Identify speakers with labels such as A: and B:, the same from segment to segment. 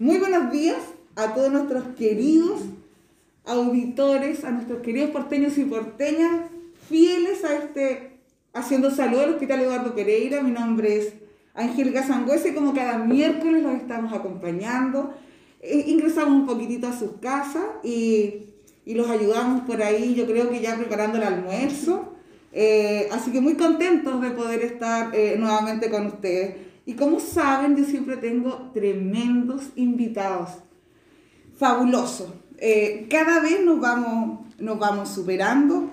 A: Muy buenos días a todos nuestros queridos auditores, a nuestros queridos porteños y porteñas, fieles a este Haciendo Salud al Hospital Eduardo Pereira. Mi nombre es Angélica Sangüesa y como cada miércoles los estamos acompañando. Eh, ingresamos un poquitito a sus casas y, y, los ayudamos por ahí, yo creo que ya preparando el almuerzo. Eh, así que muy contentos de poder estar eh, nuevamente con ustedes. Y como saben, yo siempre tengo tremendos invitados. Fabuloso. Eh, cada vez nos vamos, nos vamos superando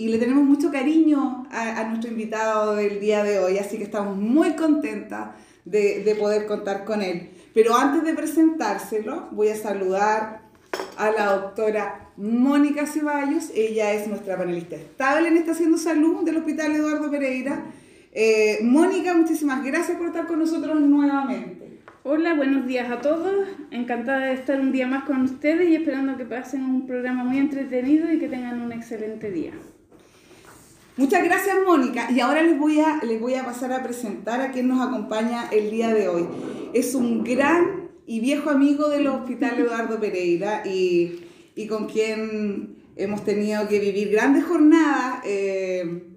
A: y le tenemos mucho cariño a, a, nuestro invitado del día de hoy, así que estamos muy contentas de, de poder contar con él. Pero antes de presentárselo, voy a saludar a la doctora Mónica Ceballos. Ella es nuestra panelista estable en Estación de Salud del Hospital Eduardo Pereira. Eh, Mónica, muchísimas gracias por estar con nosotros nuevamente.
B: Hola, buenos días a todos. Encantada de estar un día más con ustedes y esperando que pasen un programa muy entretenido y que tengan un excelente día.
A: Muchas gracias, Mónica. Y ahora les voy, a, les voy a pasar a presentar a quien nos acompaña el día de hoy. Es un gran y viejo amigo del Hospital Eduardo Pereira y, y con quien hemos tenido que vivir grandes jornadas, eh,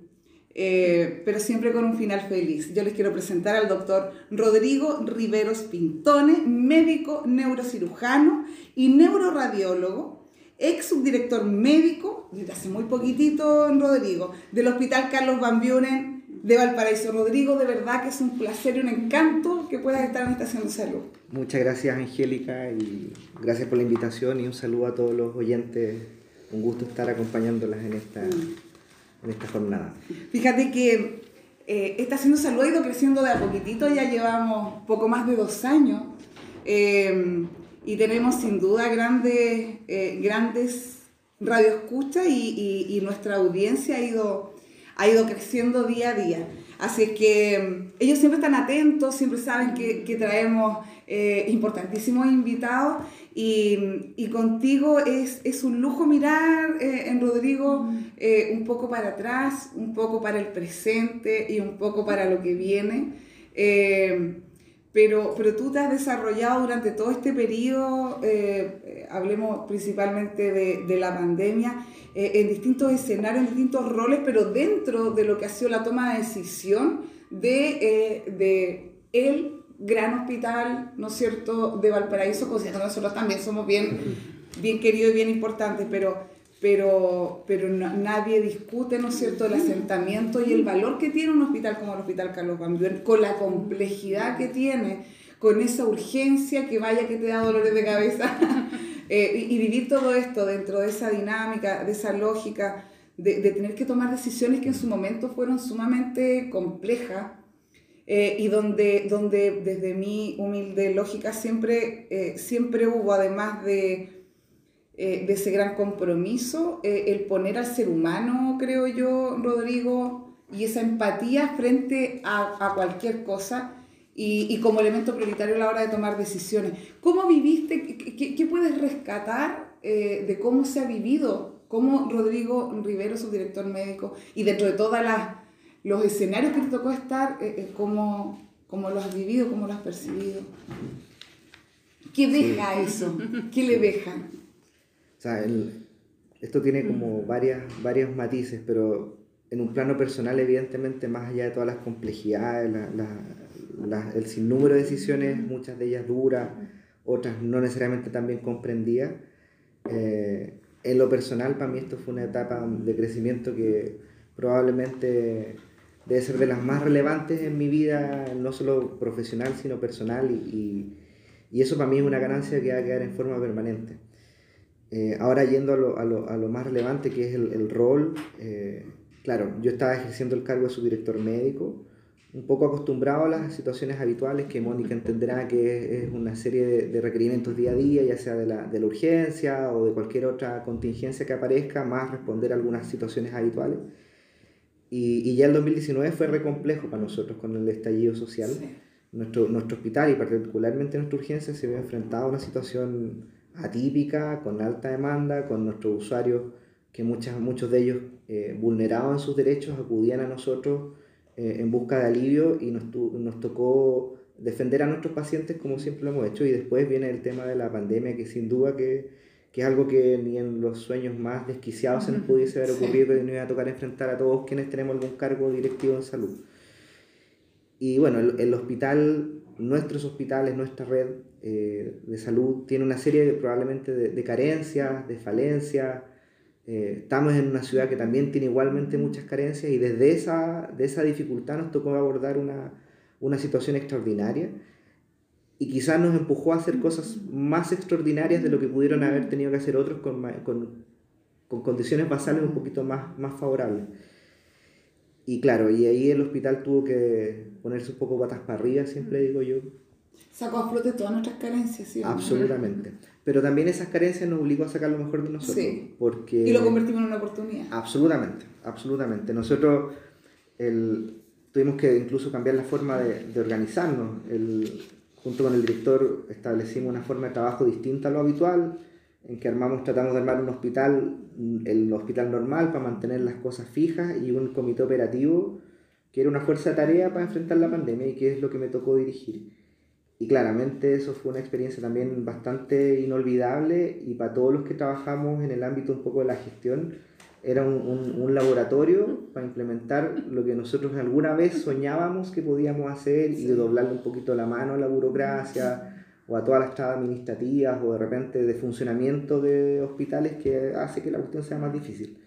A: eh, pero siempre con un final feliz. Yo les quiero presentar al doctor Rodrigo Riveros Pintone, médico neurocirujano y neuroradiólogo, ex subdirector médico, desde hace muy poquitito Rodrigo, del Hospital Carlos Van Buren de Valparaíso. Rodrigo, de verdad que es un placer y un encanto que puedas estar en Estación de Salud.
C: Muchas gracias, Angélica, y gracias por la invitación y un saludo a todos los oyentes. Un gusto estar acompañándolas en esta, en esta jornada.
A: Fíjate que eh, Estación de Salud ha ido creciendo de a poquitito, ya llevamos poco más de dos años eh, y tenemos sin duda grandes, eh, grandes radioescuchas y, y, y nuestra audiencia ha ido ha ido creciendo día a día. Así que mm, ellos siempre están atentos, siempre saben que, que traemos eh, importantísimos invitados y, y contigo es, es, un lujo mirar eh, en Rodrigo eh, un poco para atrás, un poco para el presente y un poco para lo que viene. Pero, pero tú te has desarrollado durante todo este periodo, eh, hablemos principalmente de, de la pandemia, eh, en distintos escenarios, en distintos roles, pero dentro de lo que ha sido la toma de decisión de, eh, de el gran hospital, ¿no es cierto?, de Valparaíso, considerando nosotros también somos bien, bien queridos y bien importantes, pero, pero, pero no, nadie discute, ¿no es cierto?, el asentamiento y el valor que tiene un hospital como el Hospital Carlos Buren, con la complejidad que tiene, con esa urgencia que vaya que te da dolores de cabeza. Eh, y, y, vivir todo esto dentro de esa dinámica, de esa lógica, de, de, tener que tomar decisiones que en su momento fueron sumamente complejas eh, y donde, donde desde mi humilde lógica siempre, eh, siempre hubo, además de, de ese gran compromiso, el poner al ser humano, creo yo, Rodrigo, y esa empatía frente a, a cualquier cosa y, y, como elemento prioritario a la hora de tomar decisiones. ¿Cómo viviste? ¿Qué, qué puedes rescatar eh, de cómo se ha vivido? ¿Cómo Rodrigo Rivero, su director médico, y dentro de todos los escenarios que te tocó estar, eh, eh, cómo, cómo lo has vivido, cómo lo has percibido? ¿Qué deja sí. eso? ¿Qué le deja?
C: Sea, el, esto tiene como varias, varios matices, pero en un plano personal, evidentemente, más allá de todas las complejidades, la, la, la, el sinnúmero de decisiones, muchas de ellas duras, otras no necesariamente tan bien comprendidas. Eh, en lo personal, para mí esto fue una etapa de crecimiento que probablemente debe ser de las más relevantes en mi vida, no solo profesional, sino personal, y, y, y eso para mí es una ganancia que va a quedar en forma permanente. Eh, ahora yendo a lo, a, lo, a lo, más relevante, que es el, el rol, eh, claro, yo estaba ejerciendo el cargo de subdirector médico, un poco acostumbrado a las situaciones habituales que Mónica entenderá que es, una serie de, de, requerimientos día a día, ya sea de la, de la, urgencia o de cualquier otra contingencia que aparezca, más responder a algunas situaciones habituales. Y, y ya el 2019 fue re complejo para nosotros con el estallido social. Sí. Nuestro, nuestro hospital y particularmente nuestra urgencia se vio enfrentado a una situación atípica, con alta demanda, con nuestros usuarios que muchas, muchos de ellos eh, vulneraban sus derechos, acudían a nosotros eh, en busca de alivio y nos, nos tocó defender a nuestros pacientes como siempre lo hemos hecho. Y después viene el tema de la pandemia que sin duda que, que es algo que ni en los sueños más desquiciados se nos pudiese haber ocurrido y nos iba a tocar enfrentar a todos quienes tenemos algún cargo directivo en salud. Y bueno, el, el hospital, nuestros hospitales, nuestra red eh, de salud tiene una serie de, probablemente de, de carencias, de falencias, eh, estamos en una ciudad que también tiene igualmente muchas carencias y desde esa, de esa dificultad nos tocó abordar una, una situación extraordinaria y quizás nos empujó a hacer cosas más extraordinarias de lo que pudieron haber tenido que hacer otros con, con, con condiciones basales un poquito más, más favorables. Y claro, y ahí el hospital tuvo que ponerse un poco patas para arriba, siempre digo yo.
A: Sacó a flote todas nuestras carencias, ¿sí?
C: Absolutamente. Pero también esas carencias nos obligó a sacar lo mejor de nosotros.
A: Sí.
C: Porque...
A: Y lo convertimos en una oportunidad.
C: Absolutamente, absolutamente. Nosotros el, tuvimos que incluso cambiar la forma de, de organizarnos. El, junto con el director establecimos una forma de trabajo distinta a lo habitual, en que armamos, tratamos de armar un hospital, el hospital normal para mantener las cosas fijas y un comité operativo que era una fuerza de tarea para enfrentar la pandemia y que es lo que me tocó dirigir. Y claramente eso fue una experiencia también bastante inolvidable y para todos los que trabajamos en el ámbito un poco de la gestión, era un, un, un, laboratorio para implementar lo que nosotros alguna vez soñábamos que podíamos hacer y de doblarle un poquito la mano a la burocracia o a todas las trabas administrativas o de repente de funcionamiento de hospitales que hace que la cuestión sea más difícil.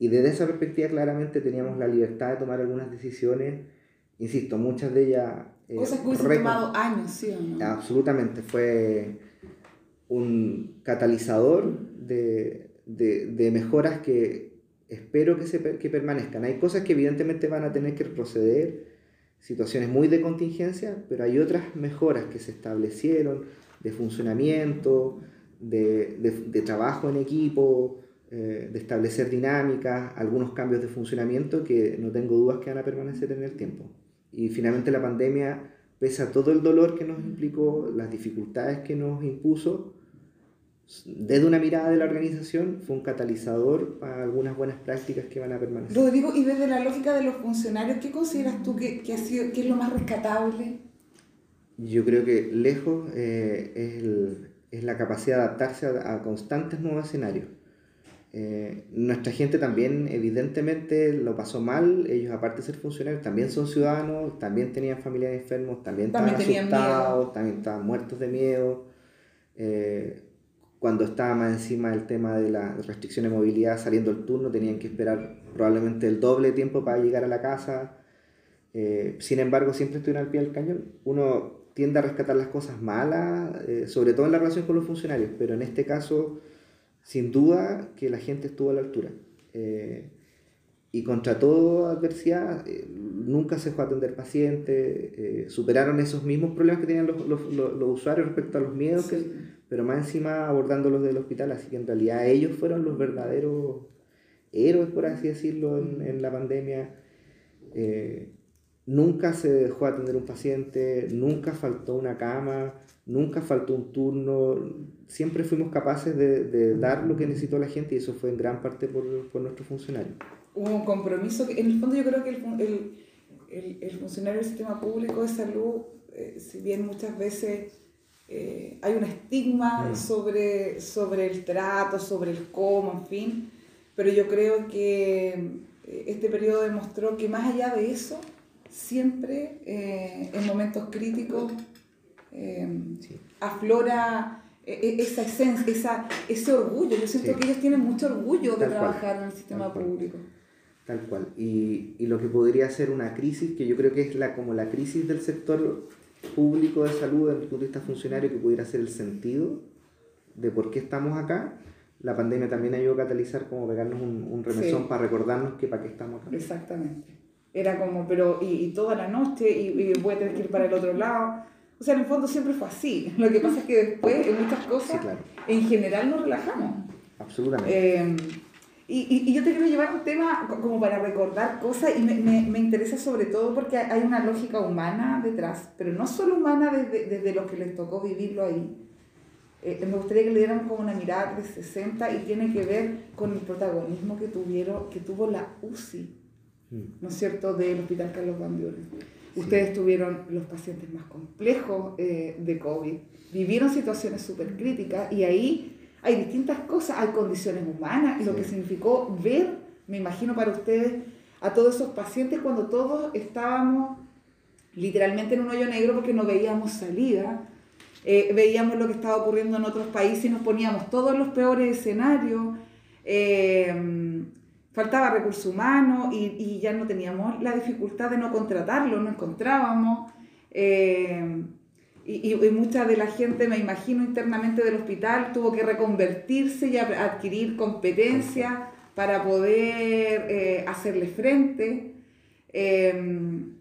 C: Y desde esa perspectiva claramente teníamos la libertad de tomar algunas decisiones, insisto, muchas de ellas...
A: Eh, Cosas que hubiesen tomado años, ¿sí o no?
C: Absolutamente, fue un catalizador de, de, de mejoras que espero que, se, que permanezcan. Hay cosas que evidentemente van a tener que proceder, situaciones muy de contingencia, pero hay otras mejoras que se establecieron de funcionamiento, de, de, de trabajo en equipo, eh, de establecer dinámicas, algunos cambios de funcionamiento que no tengo dudas que van a permanecer en el tiempo. Y finalmente la pandemia, pese a todo el dolor que nos implicó, las dificultades que nos impuso, desde una mirada de la organización fue un catalizador para algunas buenas prácticas que van a permanecer.
A: Rodrigo, y desde la lógica de los funcionarios, ¿qué consideras tú que, que, ha sido, que es lo más rescatable?
C: Yo creo que lejos eh, es, el, es, la capacidad de adaptarse a, a constantes nuevos escenarios. Eh, nuestra gente también evidentemente lo pasó mal, ellos aparte de ser funcionarios también son ciudadanos, también tenían familiares enfermos, también,
A: también
C: estaban asustados, también estaban muertos de miedo. Eh, cuando estaba más encima el tema de la restricción de movilidad saliendo el turno, tenían que esperar probablemente el doble tiempo para llegar a la casa. Eh, sin embargo, siempre estuvieron al pie del cañón. Uno tiende a rescatar las cosas malas, eh, sobre todo en la relación con los funcionarios, pero en este caso, sin duda que la gente estuvo a la altura. Eh, y contra toda adversidad, nunca se fue a atender pacientes, superaron esos mismos problemas que tenían los, los, los, los usuarios respecto a los miedos sí. que pero más encima abordándolos del hospital, así que en realidad ellos fueron los verdaderos héroes, por así decirlo, en, en la pandemia. Eh, nunca se dejó atender un paciente, nunca faltó una cama, nunca faltó un turno, siempre fuimos capaces de, de dar lo que necesitó la gente y eso fue en gran parte por, por nuestros funcionarios.
A: Hubo un compromiso, que en el fondo yo creo que el, el, el, el funcionario del sistema público de salud, eh, si bien muchas veces eh, hay un estigma mm. sobre, sobre el trato, sobre el cómo, en fin, pero yo creo que eh, este periodo demostró que más allá de eso, siempre eh, en momentos críticos eh, sí. aflora esa esencia, esa, ese orgullo. Yo siento sí. que ellos tienen mucho orgullo de trabajar cual. en el sistema
C: Tal
A: público.
C: Tal cual. Y, y, lo que podría ser una crisis, que yo creo que es la, como la crisis del sector público de salud desde el punto de vista funcionario que pudiera ser el sentido de por qué estamos acá, la pandemia también ayudó a catalizar como pegarnos un, un remesón sí. para recordarnos que para qué estamos acá.
A: Exactamente. Era como, pero y, y toda la noche y, y, voy a tener que ir para el otro lado. O sea, en el fondo siempre fue así. Lo que pasa es que después, en muchas cosas, sí, claro. en general nos relajamos.
C: Absolutamente.
A: Eh, y, y, y, yo te quiero llevar un tema como para recordar cosas y me, me, me, interesa sobre todo porque hay una lógica humana detrás, pero no solo humana desde, desde los que les tocó vivirlo ahí. Eh, me gustaría que le dieran como una mirada 360 y tiene que ver con el protagonismo que, tuvieron, que tuvo la UCI, mm. ¿no es cierto?, del Hospital Carlos Van Buren. Ustedes tuvieron los pacientes más complejos eh, de COVID, vivieron situaciones súper críticas y ahí hay distintas cosas, hay condiciones humanas, y lo que significó ver, me imagino para ustedes, a todos esos pacientes cuando todos estábamos literalmente en un hoyo negro porque no veíamos salida, eh, veíamos lo que estaba ocurriendo en otros países y nos poníamos todos los peores escenarios. Eh, faltaba recursos humanos y, ya no teníamos la dificultad de no contratarlo, no encontrábamos. Eh, y, mucha de la gente, me imagino, internamente del hospital tuvo que reconvertirse y adquirir competencia para poder eh, hacerle frente. Em,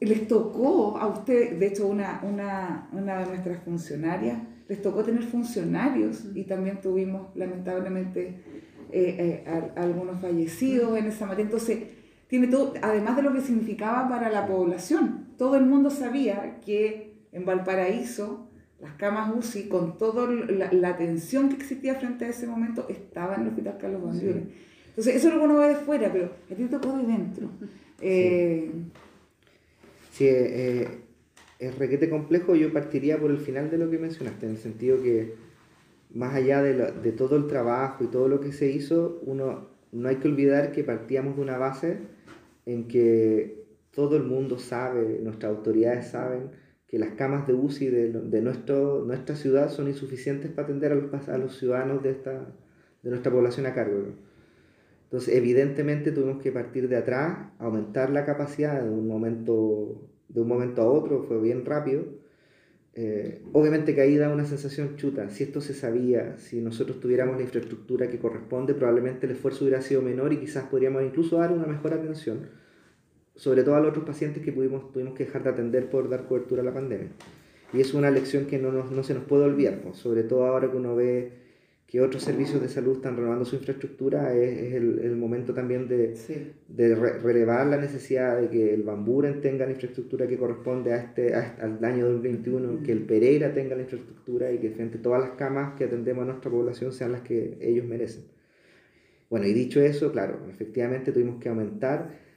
A: les tocó a usted, de hecho una, una, una, de nuestras funcionarias, les tocó tener funcionarios y también tuvimos lamentablemente eh, eh, algunos fallecidos en esa materia. Entonces, tiene todo, además de lo que significaba para la población, todo el mundo sabía que en Valparaíso las camas UCI, con toda la, la, tensión que existía frente a ese momento, estaban en el Hospital Carlos Bandiores. Entonces, eso es lo que uno ve de fuera, pero a ti tocó de dentro.
C: Sí, eh, eh, es requete complejo. Yo partiría por el final de lo que mencionaste, en el sentido que más allá de, todo el trabajo y todo lo que se hizo, uno no hay que olvidar que partíamos de una base en que todo el mundo sabe, nuestras autoridades saben que las camas de UCI de, de nuestro, nuestra ciudad son insuficientes para atender a los, a los ciudadanos de, esta, de nuestra población a cargo. Entonces, evidentemente tuvimos que partir de atrás, aumentar la capacidad de un momento, de un momento a otro, fue bien rápido eh, obviamente que ahí da una sensación chuta. Si esto se sabía, si nosotros tuviéramos la infraestructura que corresponde, probablemente el esfuerzo hubiera sido menor y quizás podríamos incluso dar una mejor atención, sobre todo a los otros pacientes que pudimos, tuvimos que dejar de atender por dar cobertura a la pandemia. Y es una lección que no, no se nos puede olvidar, sobre todo ahora que uno ve que otros servicios de salud están renovando su infraestructura, es, el, el, momento también de, de relevar la necesidad de que el Bamburen tenga la infraestructura que corresponde a este, al año 2021, que el Pereira tenga la infraestructura y que frente a todas las camas que atendemos a nuestra población sean las que ellos merecen. Bueno, y dicho eso, claro, efectivamente tuvimos que aumentar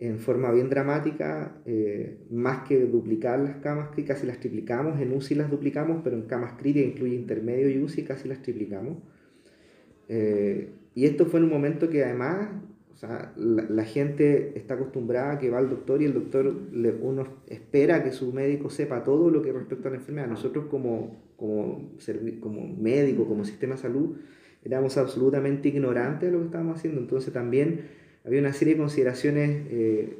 C: en forma bien dramática, eh, más que duplicar las camas, que casi las triplicamos, en UCI las duplicamos, pero en camas críticas, incluye intermedio y UCI, casi las triplicamos. Eh, y esto fue en un momento que además, o sea, la, gente está acostumbrada a que va al doctor y el doctor, le, uno espera que su médico sepa todo lo que respecta a la enfermedad. Nosotros como, como, como médico, como sistema de salud, éramos absolutamente ignorantes de lo que estábamos haciendo, entonces también había una serie de consideraciones eh,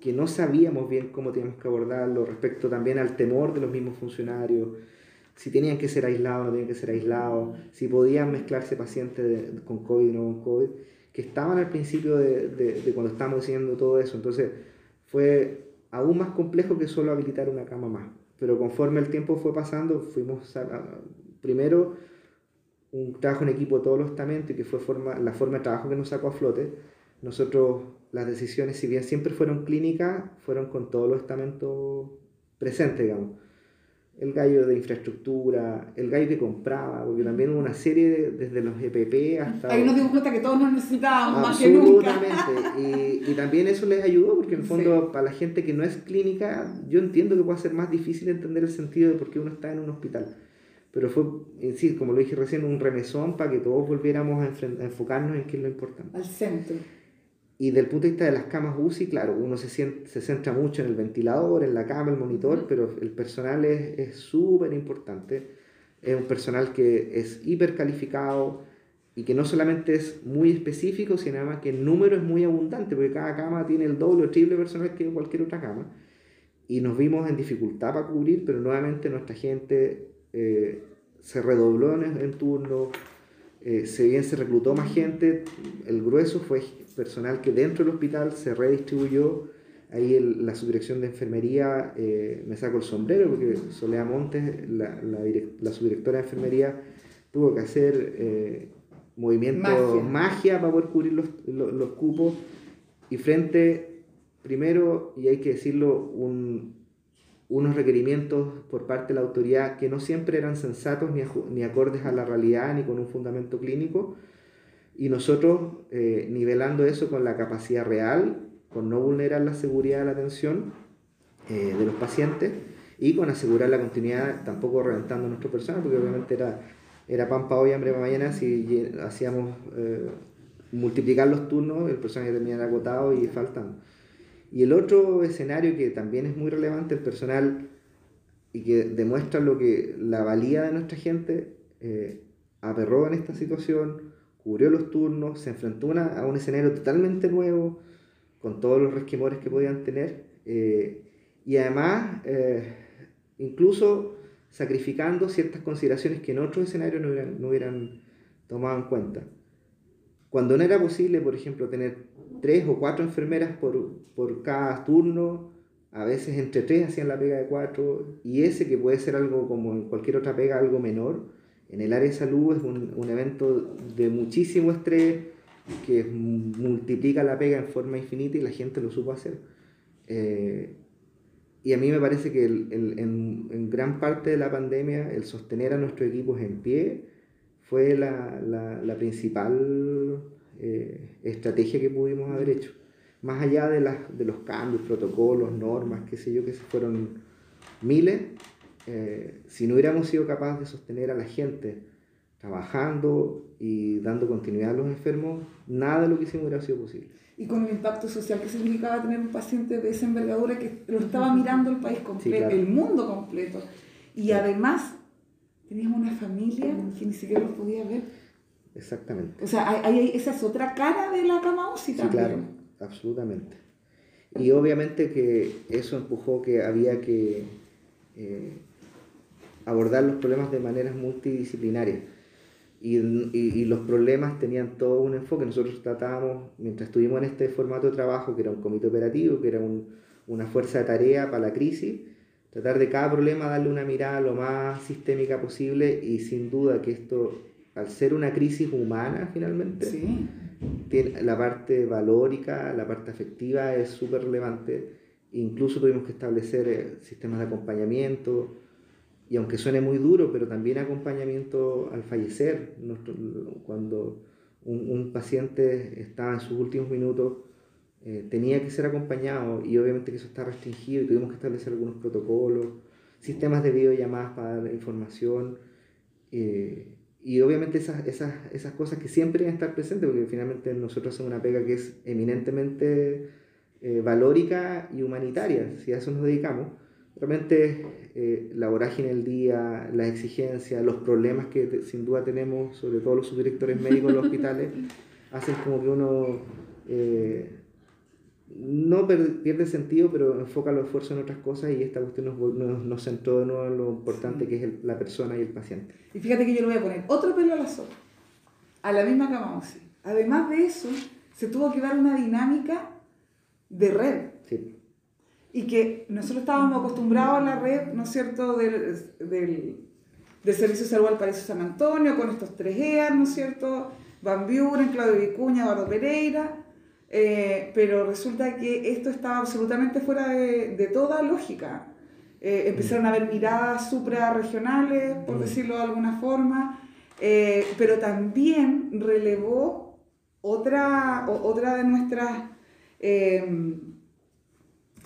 C: que no sabíamos bien cómo teníamos que abordarlo respecto también al temor de los mismos funcionarios, si tenían que ser aislados no tenían que ser aislados, si podían mezclarse pacientes con COVID o no con COVID, que estaban al principio de, de, cuando estábamos diciendo todo eso. Entonces fue aún más complejo que solo habilitar una cama más. Pero conforme el tiempo fue pasando, fuimos a, primero un trabajo en equipo de todos los estamentos, que fue forma, la forma de trabajo que nos sacó a flote, nosotros las decisiones, si bien siempre fueron clínicas, fueron con todos los estamentos presentes, digamos. El gallo de infraestructura, el gallo que compraba, porque también hubo una serie desde los EPP hasta...
A: Ahí nos dimos cuenta que todos nos necesitábamos
C: más que nunca. Absolutamente, y, y, también eso les ayudó, porque en el fondo para la gente que no es clínica, yo entiendo que puede ser más difícil entender el sentido de por qué uno está en un hospital pero fue, sí, como lo dije recién, un remesón para que todos volviéramos a, enfocarnos en qué es lo importante.
A: Al centro.
C: Y del punto de vista de las camas UCI, claro, uno se, siente, se centra mucho en el ventilador, en la cama, el monitor, pero el personal es súper importante. Es un personal que es hiper calificado y que no solamente es muy específico, sino además que el número es muy abundante, porque cada cama tiene el doble o triple personal que cualquier otra cama. Y nos vimos en dificultad para cubrir, pero nuevamente nuestra gente eh, se redobló en, en turno, eh, si bien se reclutó más gente, el grueso fue personal que dentro del hospital se redistribuyó. Ahí la subdirección de enfermería eh, me saco el sombrero porque Soledad Montes, la, la, subdirectora de enfermería, tuvo que hacer eh, movimiento magia. para poder cubrir los, los, los cupos. Y frente, primero, y hay que decirlo, un, unos requerimientos por parte de la autoridad que no siempre eran sensatos ni, ni acordes a la realidad ni con un fundamento clínico, y nosotros eh, nivelando eso con la capacidad real, con no vulnerar la seguridad de la atención, eh, de los pacientes y con asegurar la continuidad, tampoco reventando nuestro personal, porque obviamente era, era pan para hoy, hambre mañana, si hacíamos eh, multiplicar los turnos, el personal ya terminaba agotado y faltando. Y el otro escenario que también es muy relevante, el personal, y que demuestra lo que la valía de nuestra gente, eh, aperró en esta situación, cubrió los turnos, se enfrentó a un escenario totalmente nuevo, con todos los resquemores que podían tener, eh, y además, eh, incluso sacrificando ciertas consideraciones que en otros escenarios no hubieran, no hubieran tomado en cuenta. Cuando no era posible, por ejemplo, tener tres o cuatro enfermeras por, por cada turno, a veces entre tres hacían la pega de cuatro, y ese que puede ser algo como en cualquier otra pega, algo menor, en el área de salud es un, un evento de muchísimo estrés que multiplica la pega en forma infinita y la gente lo supo hacer. Eh, y a mí me parece que el, el, en, en, gran parte de la pandemia el sostener a nuestros equipos en pie fue la, la, la principal eh, estrategia que pudimos haber hecho. Más allá de, las, de los cambios, protocolos, normas, qué sé yo, que fueron miles, eh, si no hubiéramos sido capaces de sostener a la gente trabajando y dando continuidad a los enfermos, nada de lo que hicimos hubiera sido posible.
A: Y con el impacto social que significaba tener un paciente de esa envergadura que lo estaba mirando el país completo, el mundo completo. Y además teníamos una familia que ni siquiera los podía ver.
C: Exactamente.
A: O sea, hay, esa es otra cara de la cama UCI también.
C: Sí, claro, absolutamente. Y obviamente que eso empujó que había que eh, abordar los problemas de maneras multidisciplinarias. Y, y, los problemas tenían todo un enfoque. Nosotros tratábamos, mientras estuvimos en este formato de trabajo, que era un comité operativo, que era un, una fuerza de tarea para la crisis, tratar de cada problema darle una mirada lo más sistémica posible y sin duda que esto, al ser una crisis humana finalmente, tiene, la parte valórica, la parte afectiva es súper relevante. Incluso tuvimos que establecer eh, sistemas de acompañamiento, y aunque suene muy duro, pero también acompañamiento al fallecer, cuando un, un, paciente estaba en sus últimos minutos, eh, tenía que ser acompañado. Y obviamente que eso está restringido y tuvimos que establecer algunos protocolos, sistemas de videollamadas para dar información. Eh, y obviamente esas, esas, esas cosas que siempre deben estar presentes porque finalmente nosotros hacemos una pega que es eminentemente eh, valórica y humanitaria, si a eso nos dedicamos. Realmente eh, la vorágine del día, las exigencias, los problemas que sin duda tenemos, sobre todo los subdirectores médicos en los hospitales, hacen como que uno eh, no pierde sentido, pero enfoca los esfuerzos en otras cosas y esta cuestión nos, nos, centró de nuevo en lo importante que es la persona y el paciente.
A: Y fíjate que yo le voy a poner otro pelo a la sopa, a la misma cama Además de eso, se tuvo que dar una dinámica de red.
C: Sí
A: y que nosotros estábamos acostumbrados a la red, ¿no es cierto?, del, del, del Servicio de Salud al Paraíso San Antonio, con estos tres EAR, ¿no es cierto?, Van Buren, Claudio Vicuña, Eduardo Pereira, eh, pero resulta que esto estaba absolutamente fuera de, de toda lógica. Eh, empezaron a haber miradas suprarregionales, por mm. decirlo de alguna forma, eh, pero también relevó otra, otra de nuestras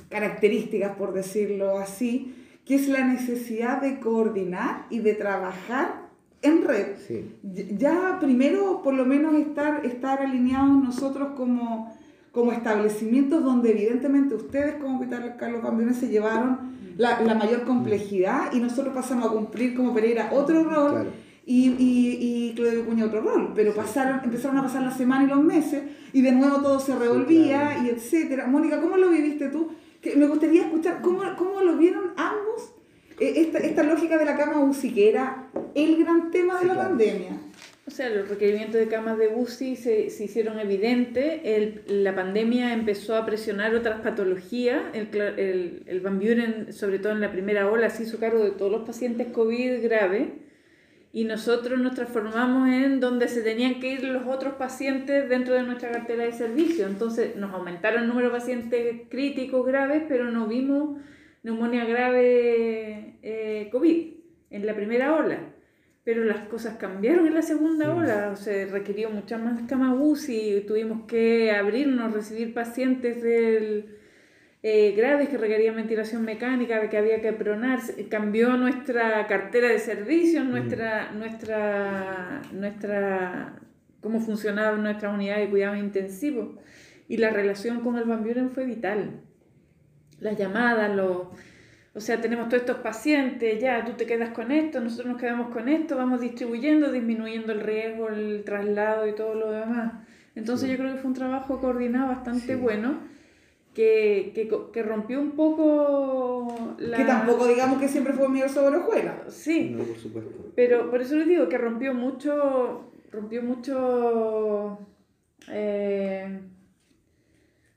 A: características, por decirlo así, que es la necesidad de coordinar y de trabajar en red. Ya primero, por lo menos, estar, estar alineados nosotros como, como establecimientos donde evidentemente ustedes como Hospital Carlos Campeones se llevaron la, la, mayor complejidad y nosotros pasamos a cumplir como Pereira otro rol. Y, y, y, Claudio Cuña otro rol, pero pasaron, empezaron a pasar las semanas y los meses y de nuevo todo se revolvía y etcétera. Mónica, ¿cómo lo viviste tú? que me gustaría escuchar cómo, cómo lo vieron ambos, eh, esta, esta, lógica de la cama UCI, que era el gran tema de la pandemia.
B: O sea, los requerimientos de camas de UCI se, se hicieron evidentes, el, la pandemia empezó a presionar otras patologías, el, el, el Van Buren, sobre todo en la primera ola, se hizo cargo de todos los pacientes COVID graves, y nosotros nos transformamos en donde se tenían que ir los otros pacientes dentro de nuestra cartera de servicio. Entonces nos aumentaron el número de pacientes críticos graves, pero no vimos neumonía grave eh, COVID en la primera ola. Pero las cosas cambiaron en la segunda ola, se requirió muchas más camas UCI, tuvimos que abrirnos, recibir pacientes del eh, graves que requerían ventilación mecánica, que había que pronar, cambió nuestra cartera de servicios, mm. nuestra, nuestra, nuestra, cómo funcionaba nuestra unidad de cuidado intensivo. Y la relación con el Van Buren fue vital. Las llamadas, los... O sea, tenemos todos estos pacientes, ya tú te quedas con esto, nosotros nos quedamos con esto, vamos distribuyendo, disminuyendo el riesgo, el traslado y todo lo demás. Entonces yo creo que fue un trabajo coordinado bastante bueno que, que, que, rompió un poco
A: la... Que tampoco digamos que siempre fue mi sobre hojuela.
B: Sí, no, por supuesto. Pero por eso les digo que rompió mucho, rompió mucho... Eh,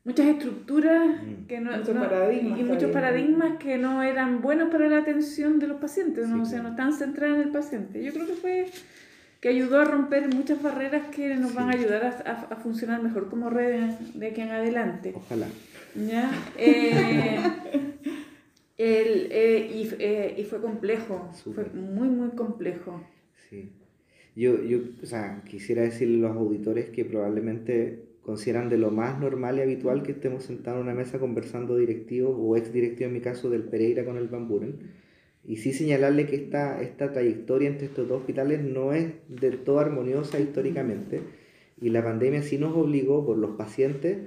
B: muchas estructuras mm. que no, muchos paradigmas y muchos paradigmas que no eran buenos para la atención de los pacientes, ¿no? o sea, no están centrados en el paciente. Yo creo que fue que ayudó a romper muchas barreras que nos van a ayudar a, a, funcionar mejor como red de aquí en adelante.
C: Ojalá.
B: ¿Ya? Eh, el, eh, y, eh, y, fue complejo, fue muy, muy complejo.
C: Sí. Yo, yo o sea, quisiera decirle a los auditores que probablemente consideran de lo más normal y habitual que estemos sentados en una mesa conversando directivos o ex directivos, en mi caso, del Pereira con el Van Buren. Y sí señalarle que esta, esta trayectoria entre estos dos hospitales no es del todo armoniosa históricamente. Y la pandemia sí nos obligó por los pacientes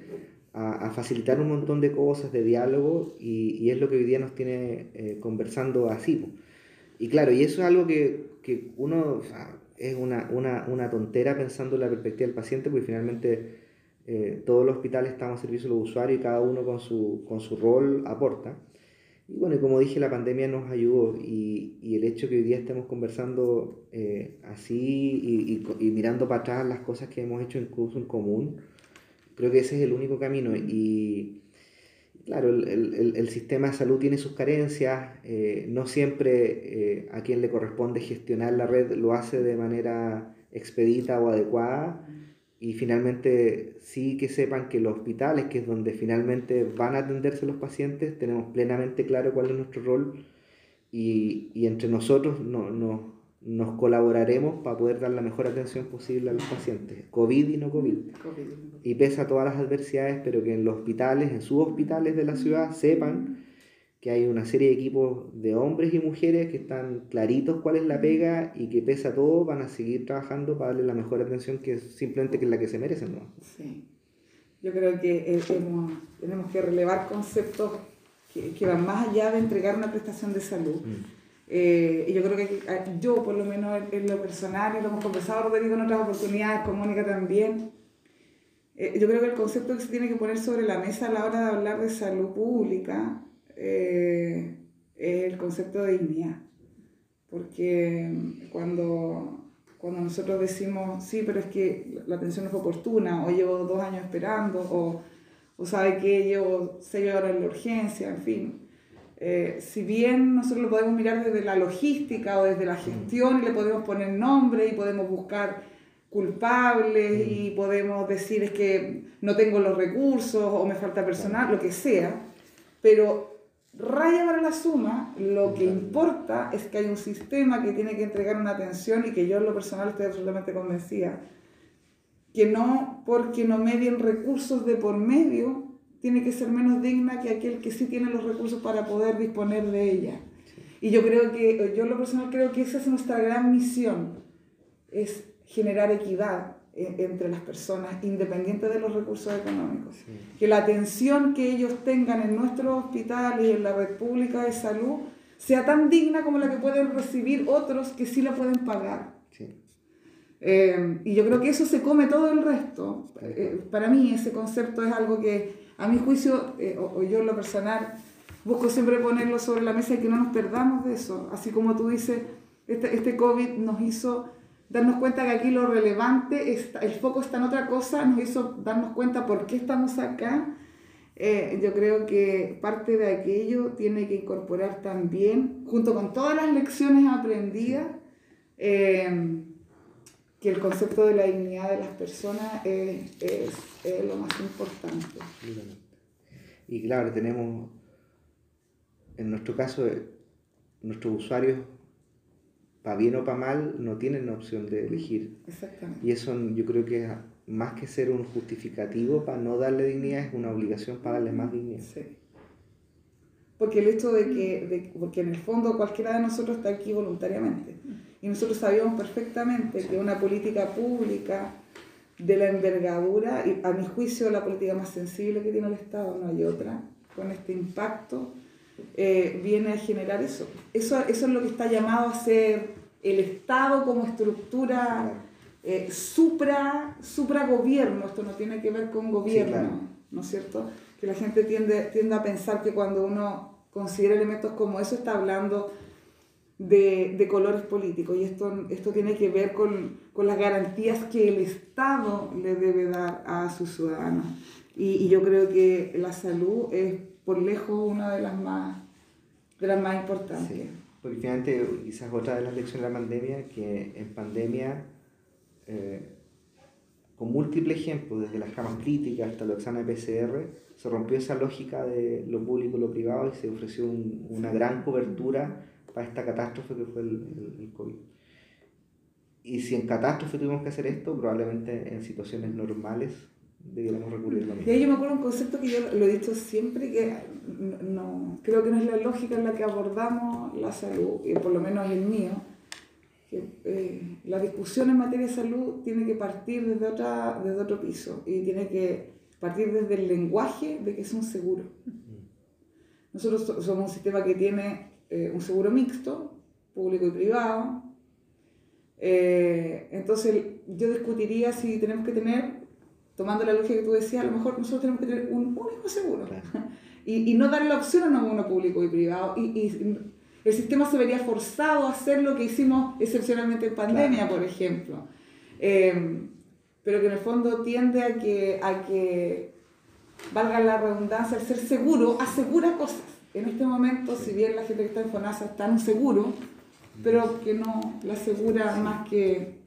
C: a, facilitar un montón de cosas, de diálogo, y, y es lo que hoy día nos tiene eh, conversando así. Y claro, y eso es algo que, que uno, es una, una, una, tontera pensando en la perspectiva del paciente, porque finalmente eh, todos los hospitales estamos a servicio de los usuarios y cada uno con su, con su rol aporta. Y bueno, como dije, la pandemia nos ayudó y, el hecho que hoy día estemos conversando eh, así y, mirando para atrás las cosas que hemos hecho incluso en común, Creo que ese es el único camino y claro, el, el, el sistema de salud tiene sus carencias, eh, no siempre eh, a quien le corresponde gestionar la red lo hace de manera expedita o adecuada y finalmente sí que sepan que los hospitales, que es donde finalmente van a atenderse los pacientes, tenemos plenamente claro cuál es nuestro rol y, y entre nosotros no, no, nos colaboraremos para poder dar la mejor atención posible a los pacientes, COVID y no COVID. Y pese a todas las adversidades, pero que en los hospitales, en sus hospitales de la ciudad, sepan que hay una serie de equipos de hombres y mujeres que están claritos cuál es la pega y que pese a todo van a seguir trabajando para darle la mejor atención que simplemente que es la que se merecen. ¿no?
A: Sí. Yo creo que tenemos que relevar conceptos que, que, van más allá de entregar una prestación de salud. Mm. Eh, y yo creo que ah, yo, por lo menos en lo personal, y lo hemos conversado, Rodrigo, en otras oportunidades, con Mónica también, eh, yo creo que el concepto que se tiene que poner sobre la mesa a la hora de hablar de salud pública eh, es el concepto de dignidad. Porque cuando, cuando nosotros decimos, sí, pero es que la atención no fue oportuna, o llevo dos años esperando, o, o sabe que llevo seis horas en la urgencia, en fin, eh, si bien nosotros lo podemos mirar desde la logística o desde la gestión y le podemos poner nombre y podemos buscar culpables y podemos decir es que no tengo los recursos o me falta personal, lo que sea, pero raya para la suma, lo que importa es que hay un sistema que tiene que entregar una atención y que yo en lo personal estoy absolutamente convencida, que no porque no medien recursos de por medio, tiene que ser menos digna que aquel que sí tiene los recursos para poder disponer de ella. Y yo creo que, yo lo personal creo que esa es nuestra gran misión, es generar equidad entre las personas, independiente de los recursos económicos. Que la atención que ellos tengan en nuestros hospitales y en la red pública de salud sea tan digna como la que pueden recibir otros que sí la pueden pagar. Eh, y yo creo que eso se come todo el resto. Eh, para mí ese concepto es algo que a mi juicio, eh, o, yo en lo personal, busco siempre ponerlo sobre la mesa y que no nos perdamos de eso. Así como tú dices, este, este COVID nos hizo darnos cuenta que aquí lo relevante, está, el foco está en otra cosa, nos hizo darnos cuenta por qué estamos acá. Eh, yo creo que parte de aquello tiene que incorporar también, junto con todas las lecciones aprendidas, eh, que el concepto de la dignidad de las personas es, es, lo más importante.
C: Y claro, tenemos, en nuestro caso, nuestros usuarios, para bien o para mal, no tienen opción de elegir.
A: Exactamente.
C: Y eso yo creo que más que ser un justificativo para no darle dignidad, es una obligación para darle más dignidad.
A: Sí. porque el hecho de que, de, porque en el fondo cualquiera de nosotros está aquí voluntariamente. Y nosotros sabíamos perfectamente que una política pública de la envergadura, y a mi juicio la política más sensible que tiene el Estado, no hay otra, con este impacto, eh, viene a generar eso. eso. Eso es lo que está llamado a ser el Estado como estructura eh, supra, supra gobierno, esto no tiene que ver con gobierno, ¿no es cierto? Que la gente tiende, tiende a pensar que cuando uno considera elementos como eso está hablando de, de colores políticos y esto, esto tiene que ver con, con, las garantías que el Estado le debe dar a sus ciudadanos. Y, y, yo creo que la salud es por lejos una de las más, de las más importantes. Sí,
C: porque finalmente quizás otra de las lecciones de la pandemia, que en pandemia eh, con múltiples ejemplos, desde las camas críticas hasta los exámenes PCR, se rompió esa lógica de lo público y lo privado y se ofreció una gran cobertura para esta catástrofe que fue el, el, COVID. Y si en catástrofe tuvimos que hacer esto, probablemente en situaciones normales debiéramos recurrir a lo mismo.
A: Y yo me acuerdo un concepto que yo lo he dicho siempre, que no, creo que no es la lógica en la que abordamos la salud, y por lo menos el mío, eh, la discusión en materia de salud tiene que partir desde, otra, desde otro piso y tiene que partir desde el lenguaje de que es un seguro. Nosotros somos un sistema que tiene eh, un seguro mixto, público y privado. Eh, entonces yo discutiría si tenemos que tener, tomando la lógica que tú decías, a lo mejor nosotros tenemos que tener un único seguro y, y, no dar la opción a uno público y privado. Y, y el sistema se vería forzado a hacer lo que hicimos excepcionalmente en pandemia, por ejemplo. Em, pero que en el fondo tiende a que, a que, valga la redundancia, el ser seguro asegura cosas. En este momento, si bien la gente que está en FONASA está en un seguro, pero que no la asegura más que,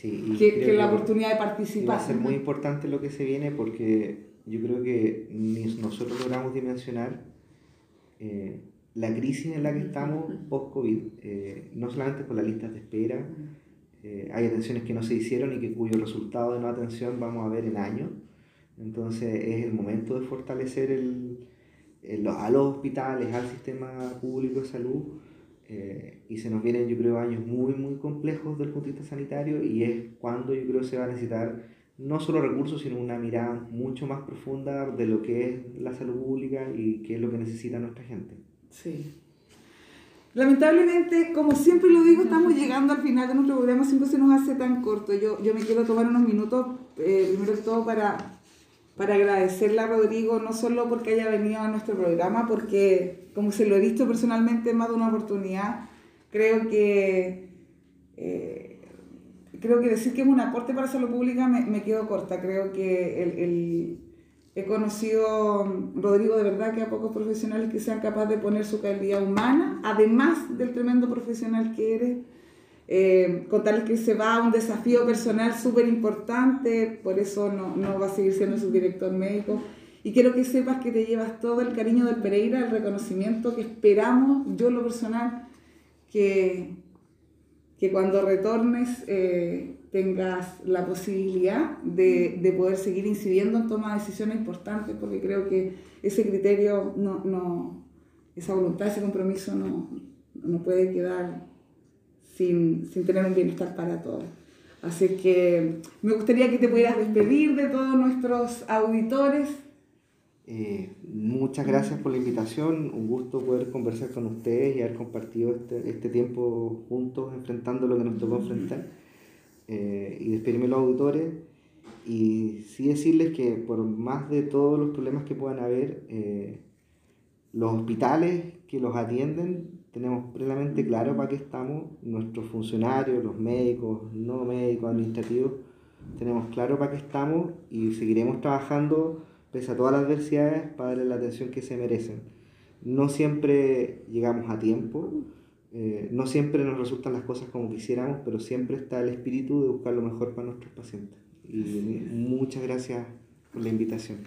A: que, la oportunidad de participar.
C: Va a ser muy importante lo que se viene porque yo creo que nosotros logramos dimensionar eh, la crisis en la que estamos post-COVID, eh, no solamente por las listas de espera, eh, hay atenciones que no se hicieron y que cuyo resultado de no atención vamos a ver en años. Entonces es el momento de fortalecer el, a los hospitales, al sistema público de salud. Eh, y se nos vienen, yo creo, años muy, muy complejos del punto de vista sanitario y es cuando yo creo se va a necesitar no solo recursos, sino una mirada mucho más profunda de lo que es la salud pública y qué es lo que necesita nuestra gente.
A: Sí. Lamentablemente, como siempre lo digo, estamos llegando al final de nuestro programa, siempre se nos hace tan corto. Yo, yo me quiero tomar unos minutos, eh, primero que todo, para, para agradecerle a Rodrigo, no solo porque haya venido a nuestro programa, porque como se lo he visto personalmente más de una oportunidad, creo que, eh, creo que decir que es un aporte para salud pública me, me quedo corta. Creo que el, el He conocido, Rodrigo, de verdad que a pocos profesionales que sean capaces de poner su calidad humana, además del tremendo profesional que eres. Eh, contarles que se va a un desafío personal súper importante, por eso no, no, va a seguir siendo su director médico. Y quiero que sepas que te llevas todo el cariño del Pereira, el reconocimiento que esperamos, yo lo personal, que, que cuando retornes eh, tengas la posibilidad de, de, poder seguir incidiendo en toma de decisiones importantes, porque creo que ese criterio, no, no, esa voluntad, ese compromiso no, no puede quedar sin, sin, tener un bienestar para todos. Así que me gustaría que te pudieras despedir de todos nuestros auditores.
C: Eh, muchas gracias por la invitación, un gusto poder conversar con ustedes y haber compartido este, este tiempo juntos enfrentando lo que nos tocó enfrentar. Eh, y despedirme los auditores. Y sí decirles que por más de todos los problemas que puedan haber, eh, los hospitales que los atienden tenemos plenamente claro para qué estamos, nuestros funcionarios, los médicos, no médicos, administrativos, tenemos claro para qué estamos y seguiremos trabajando pese a todas las adversidades para darle la atención que se merecen. No siempre llegamos a tiempo, eh, no siempre nos resultan las cosas como quisiéramos, pero siempre está el espíritu de buscar lo mejor para nuestros pacientes. Y muchas gracias por la invitación.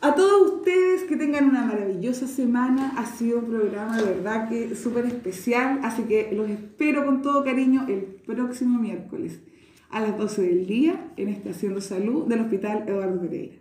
A: A todos ustedes que tengan una maravillosa semana. Ha sido un programa de verdad que súper especial, así que los espero con todo cariño el próximo miércoles a las 12 del día en Estación de Salud del Hospital Eduardo Pereira.